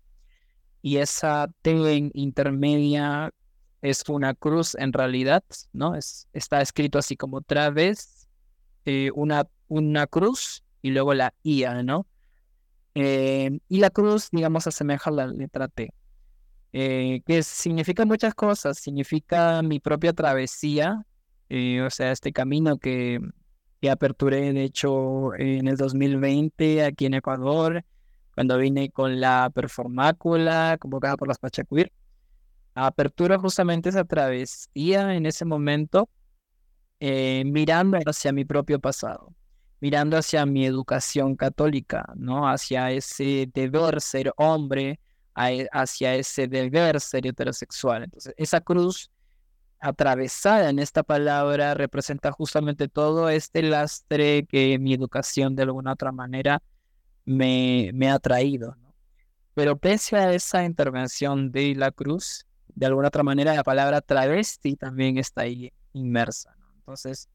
Y esa T intermedia es una cruz en realidad, ¿no? Es, está escrito así como traves, eh, una, una cruz y luego la IA, ¿no? Eh, y la cruz, digamos, asemeja la letra T, eh, que significa muchas cosas. Significa mi propia travesía o sea, este camino que, que aperturé, de hecho, en el 2020 aquí en Ecuador, cuando vine con la performácula convocada por las Pachacuir. Apertura justamente esa travesía en ese momento, eh, mirando hacia mi propio pasado, mirando hacia mi educación católica, ¿no? Hacia ese deber ser hombre, hacia ese deber ser heterosexual. Entonces, esa cruz atravesada en esta palabra representa justamente todo este lastre que mi educación de alguna otra manera me, me ha traído. Pero pese a esa intervención de la cruz, de alguna otra manera la palabra travesti también está ahí inmersa. Entonces,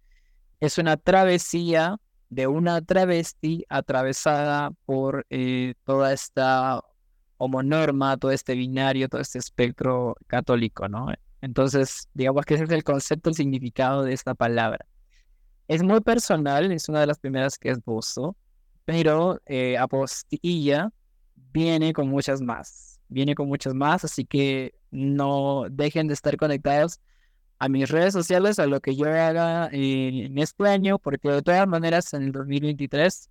es una travesía de una travesti atravesada por eh, toda esta homonorma, todo este binario, todo este espectro católico, ¿no? Entonces, digamos que ese es el concepto, el significado de esta palabra. Es muy personal, es una de las primeras que esbozo, pero eh, apostilla viene con muchas más, viene con muchas más, así que no dejen de estar conectados a mis redes sociales, a lo que yo haga en este año, porque de todas maneras en el 2023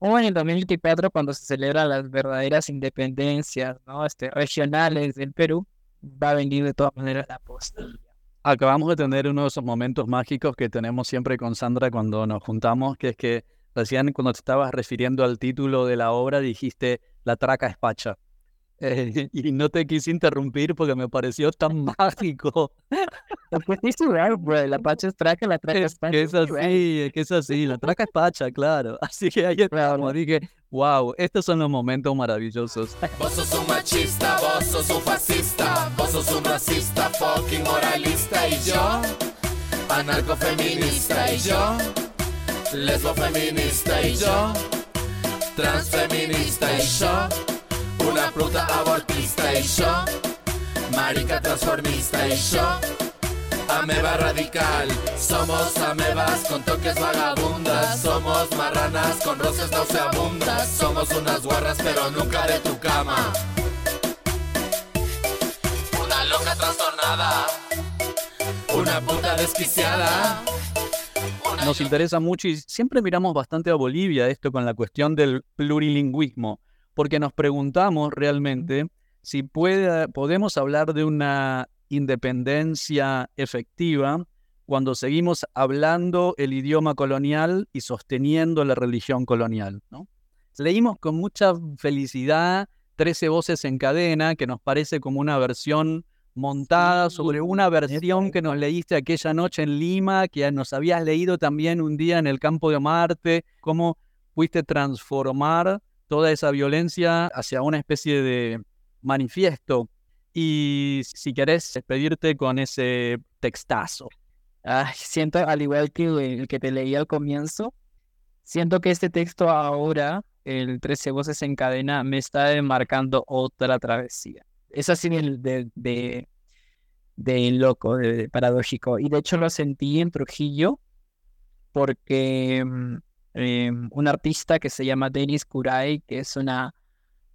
o en el 2024, cuando se celebran las verdaderas independencias ¿no? este, regionales del Perú, va a venir de todas maneras la postilla. Acabamos de tener uno de esos momentos mágicos que tenemos siempre con Sandra cuando nos juntamos, que es que recién cuando te estabas refiriendo al título de la obra dijiste La traca espacha. Eh, [LAUGHS] y no te quise interrumpir porque me pareció tan mágico. Pues sí, bro. La pacha es traca, la traca es pacha. Que es así, es que es así. La traca es pacha, claro. [LAUGHS] Así que ayer como dije, wow, estos son los momentos maravillosos. Vos sos un machista, vos sos un fascista, vos sos un racista, fucking moralista y yo, anarcofeminista y yo, lesbo feminista y yo, transfeminista y yo una puta abortista y yo, marica transformista y yo, ameba radical. Somos amebas con toques vagabundas, somos marranas con roces nauseabundas, somos unas guarras pero nunca de tu cama. Una loca trastornada, una puta desquiciada. Nos interesa mucho y siempre miramos bastante a Bolivia esto con la cuestión del plurilingüismo porque nos preguntamos realmente si puede, podemos hablar de una independencia efectiva cuando seguimos hablando el idioma colonial y sosteniendo la religión colonial. ¿no? Leímos con mucha felicidad 13 voces en cadena, que nos parece como una versión montada sobre una versión que nos leíste aquella noche en Lima, que nos habías leído también un día en el campo de Marte, cómo fuiste transformar toda esa violencia hacia una especie de manifiesto. Y si querés despedirte con ese textazo. siento, al igual que el que te leí al comienzo, siento que este texto ahora, el 13 voces en cadena, me está marcando otra travesía. Es así de, de, de loco, de, paradójico. Y de hecho lo sentí en Trujillo porque mm, em, un artista que se llama Denis Kurai, que es una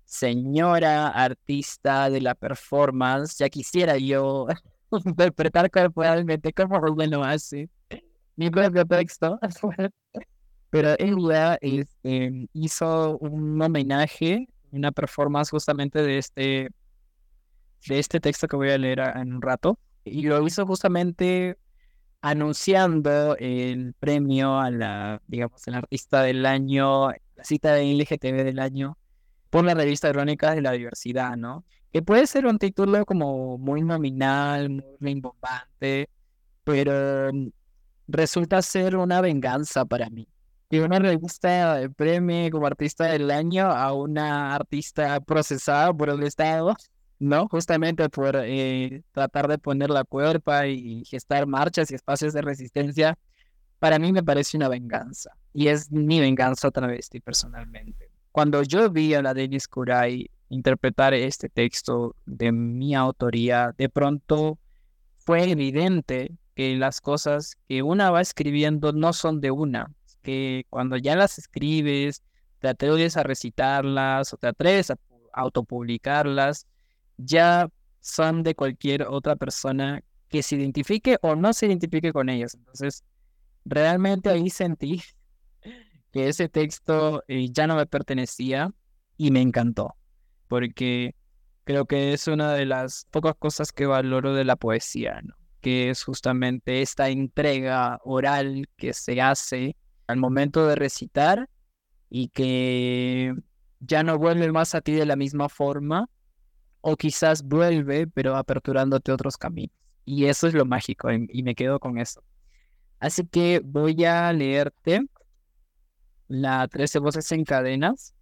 señora artista de la performance, ya quisiera yo [LAUGHS] interpretar corporalmente como Rubén lo hace, mi propio texto, pero ella este, hizo un homenaje, una performance justamente de este de este texto que voy a leer en un rato. Y lo hizo justamente anunciando el premio a la, digamos, el artista del año, la cita de LGTB del año, por la revista Crónicas de la Diversidad, ¿no? Que puede ser un título como muy nominal, muy rimbombante, pero resulta ser una venganza para mí. Que una revista premio como artista del año a una artista procesada por el Estado ¿no? Justamente por eh, tratar de poner la cuerpa y gestar marchas y espacios de resistencia, para mí me parece una venganza. Y es mi venganza otra vez, personalmente. Cuando yo vi a la Denis Kurai interpretar este texto de mi autoría, de pronto fue evidente que las cosas que una va escribiendo no son de una, que cuando ya las escribes, te atreves a recitarlas o te atreves a autopublicarlas, ya son de cualquier otra persona que se identifique o no se identifique con ellos. Entonces, realmente ahí sentí [LAUGHS] que ese texto eh, ya no me pertenecía y me encantó, porque creo que es una de las pocas cosas que valoro de la poesía, que es justamente esta entrega oral que se hace al momento de recitar y que ya no vuelve más a ti de la misma forma, o quizás vuelve, pero aperturándote otros caminos. Y eso es lo mágico, y me quedo con eso. Así que voy a leerte la 13 voces en cadenas,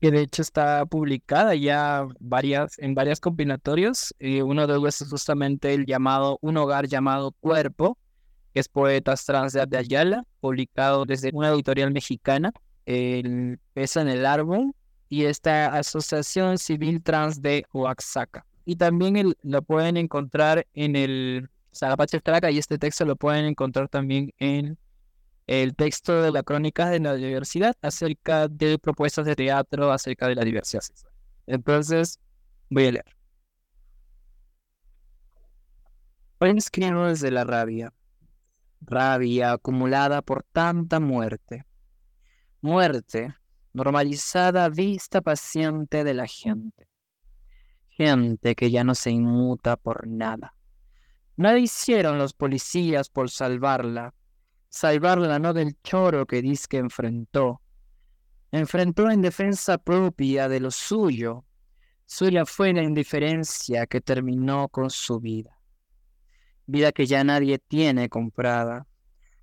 que de hecho está publicada ya varias, en varias compilatorios. Y uno de ellos es justamente el llamado Un hogar llamado Cuerpo, que es Poetas Trans de Ayala, publicado desde una editorial mexicana. El peso en el árbol y esta Asociación Civil Trans de Oaxaca. Y también lo pueden encontrar en el Salapache Traca y este texto lo pueden encontrar también en el texto de la crónica de la diversidad acerca de propuestas de teatro acerca de la diversidad sexual. Entonces, voy a leer. Escribo desde la rabia, rabia acumulada por tanta muerte. Muerte normalizada vista paciente de la gente. Gente que ya no se inmuta por nada. Nada hicieron los policías por salvarla, salvarla no del choro que dice que enfrentó. Enfrentó en defensa propia de lo suyo. Suya fue la indiferencia que terminó con su vida. Vida que ya nadie tiene comprada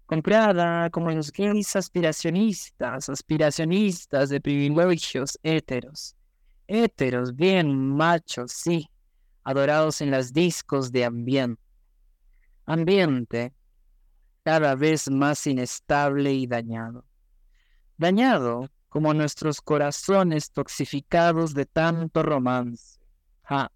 comprada como los gays aspiracionistas, aspiracionistas de privilegios héteros. Héteros, bien machos, sí, adorados en las discos de ambiente. Ambiente cada vez más inestable y dañado. Dañado como nuestros corazones toxificados de tanto romance. Ja,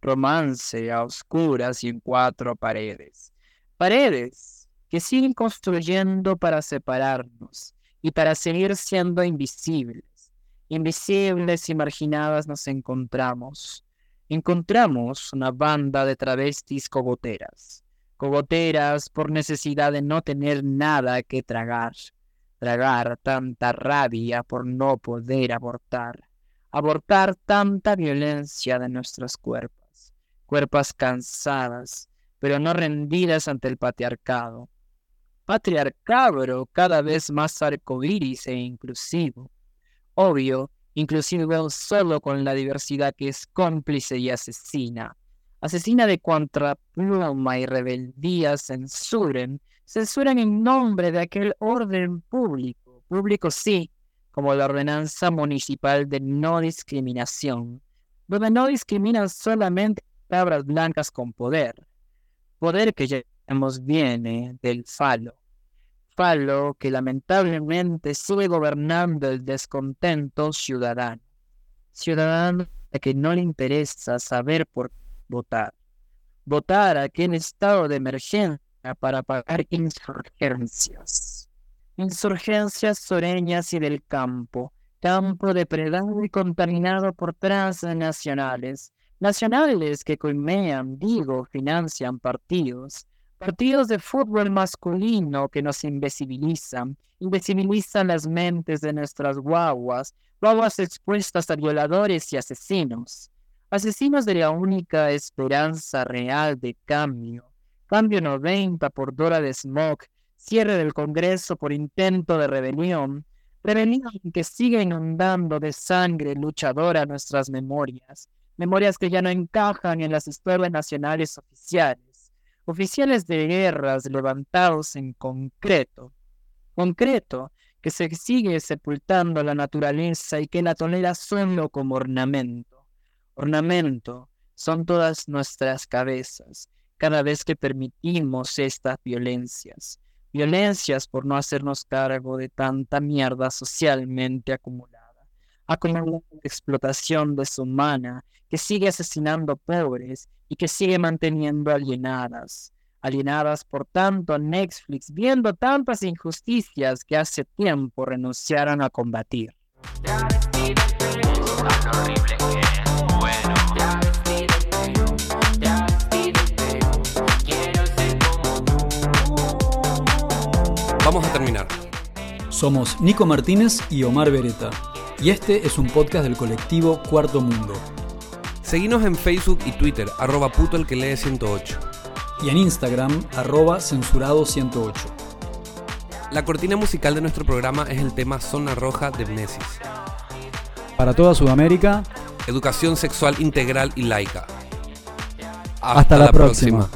romance a oscuras y en cuatro paredes. Paredes siguen construyendo para separarnos y para seguir siendo invisibles. Invisibles y marginadas nos encontramos. Encontramos una banda de travestis cogoteras. Cogoteras por necesidad de no tener nada que tragar. Tragar tanta rabia por no poder abortar. Abortar tanta violencia de nuestros cuerpos. Cuerpos cansadas, pero no rendidas ante el patriarcado patriarcado cada vez más arcoíris e inclusivo. Obvio, inclusive solo con la diversidad que es cómplice y asesina. Asesina de contra pluma y rebeldía censuren, censuran en nombre de aquel orden público, público sí, como la ordenanza municipal de no discriminación, donde no discriminan solamente cabras blancas con poder, poder que ya viene del falo. Falo que lamentablemente sigue gobernando el descontento ciudadano. Ciudadano a que no le interesa saber por votar. votar aquí en estado de emergencia para pagar insurgencias. Insurgencias soreñas y del campo, campo depredado y contaminado por transnacionales, nacionales que coimean, digo, financian partidos, partidos de fútbol masculino que nos invisibilizan, invisibilizan las mentes de nuestras guaguas, guaguas expuestas a violadores y asesinos, asesinos de la única esperanza real de cambio, cambio 90 por Dora de Smog, cierre del Congreso por intento de rebelión, rebelión que sigue inundando de sangre luchadora nuestras memorias, memorias que ya no encajan en las historias nacionales oficiales, oficiales de guerras levantados en concreto, concreto que se sigue sepultando la naturaleza y que la tolera solo como ornamento. Ornamento son todas nuestras cabezas, cada vez que permitimos estas violencias. Violencias por no hacernos cargo de tanta mierda socialmente acumulada. Acumulada explotación deshumana que sigue asesinando pobres y que sigue manteniendo alienadas. Alienadas por tanto Netflix, viendo tantas injusticias que hace tiempo renunciaron a combatir. Vamos a terminar. Somos Nico Martínez y Omar Beretta, y este es un podcast del colectivo Cuarto Mundo. Seguinos en Facebook y Twitter, arroba puto el que lee 108. Y en Instagram, arroba censurado 108. La cortina musical de nuestro programa es el tema Zona Roja de Mnesis. Para toda Sudamérica, educación sexual integral y laica. Hasta, la, próxima.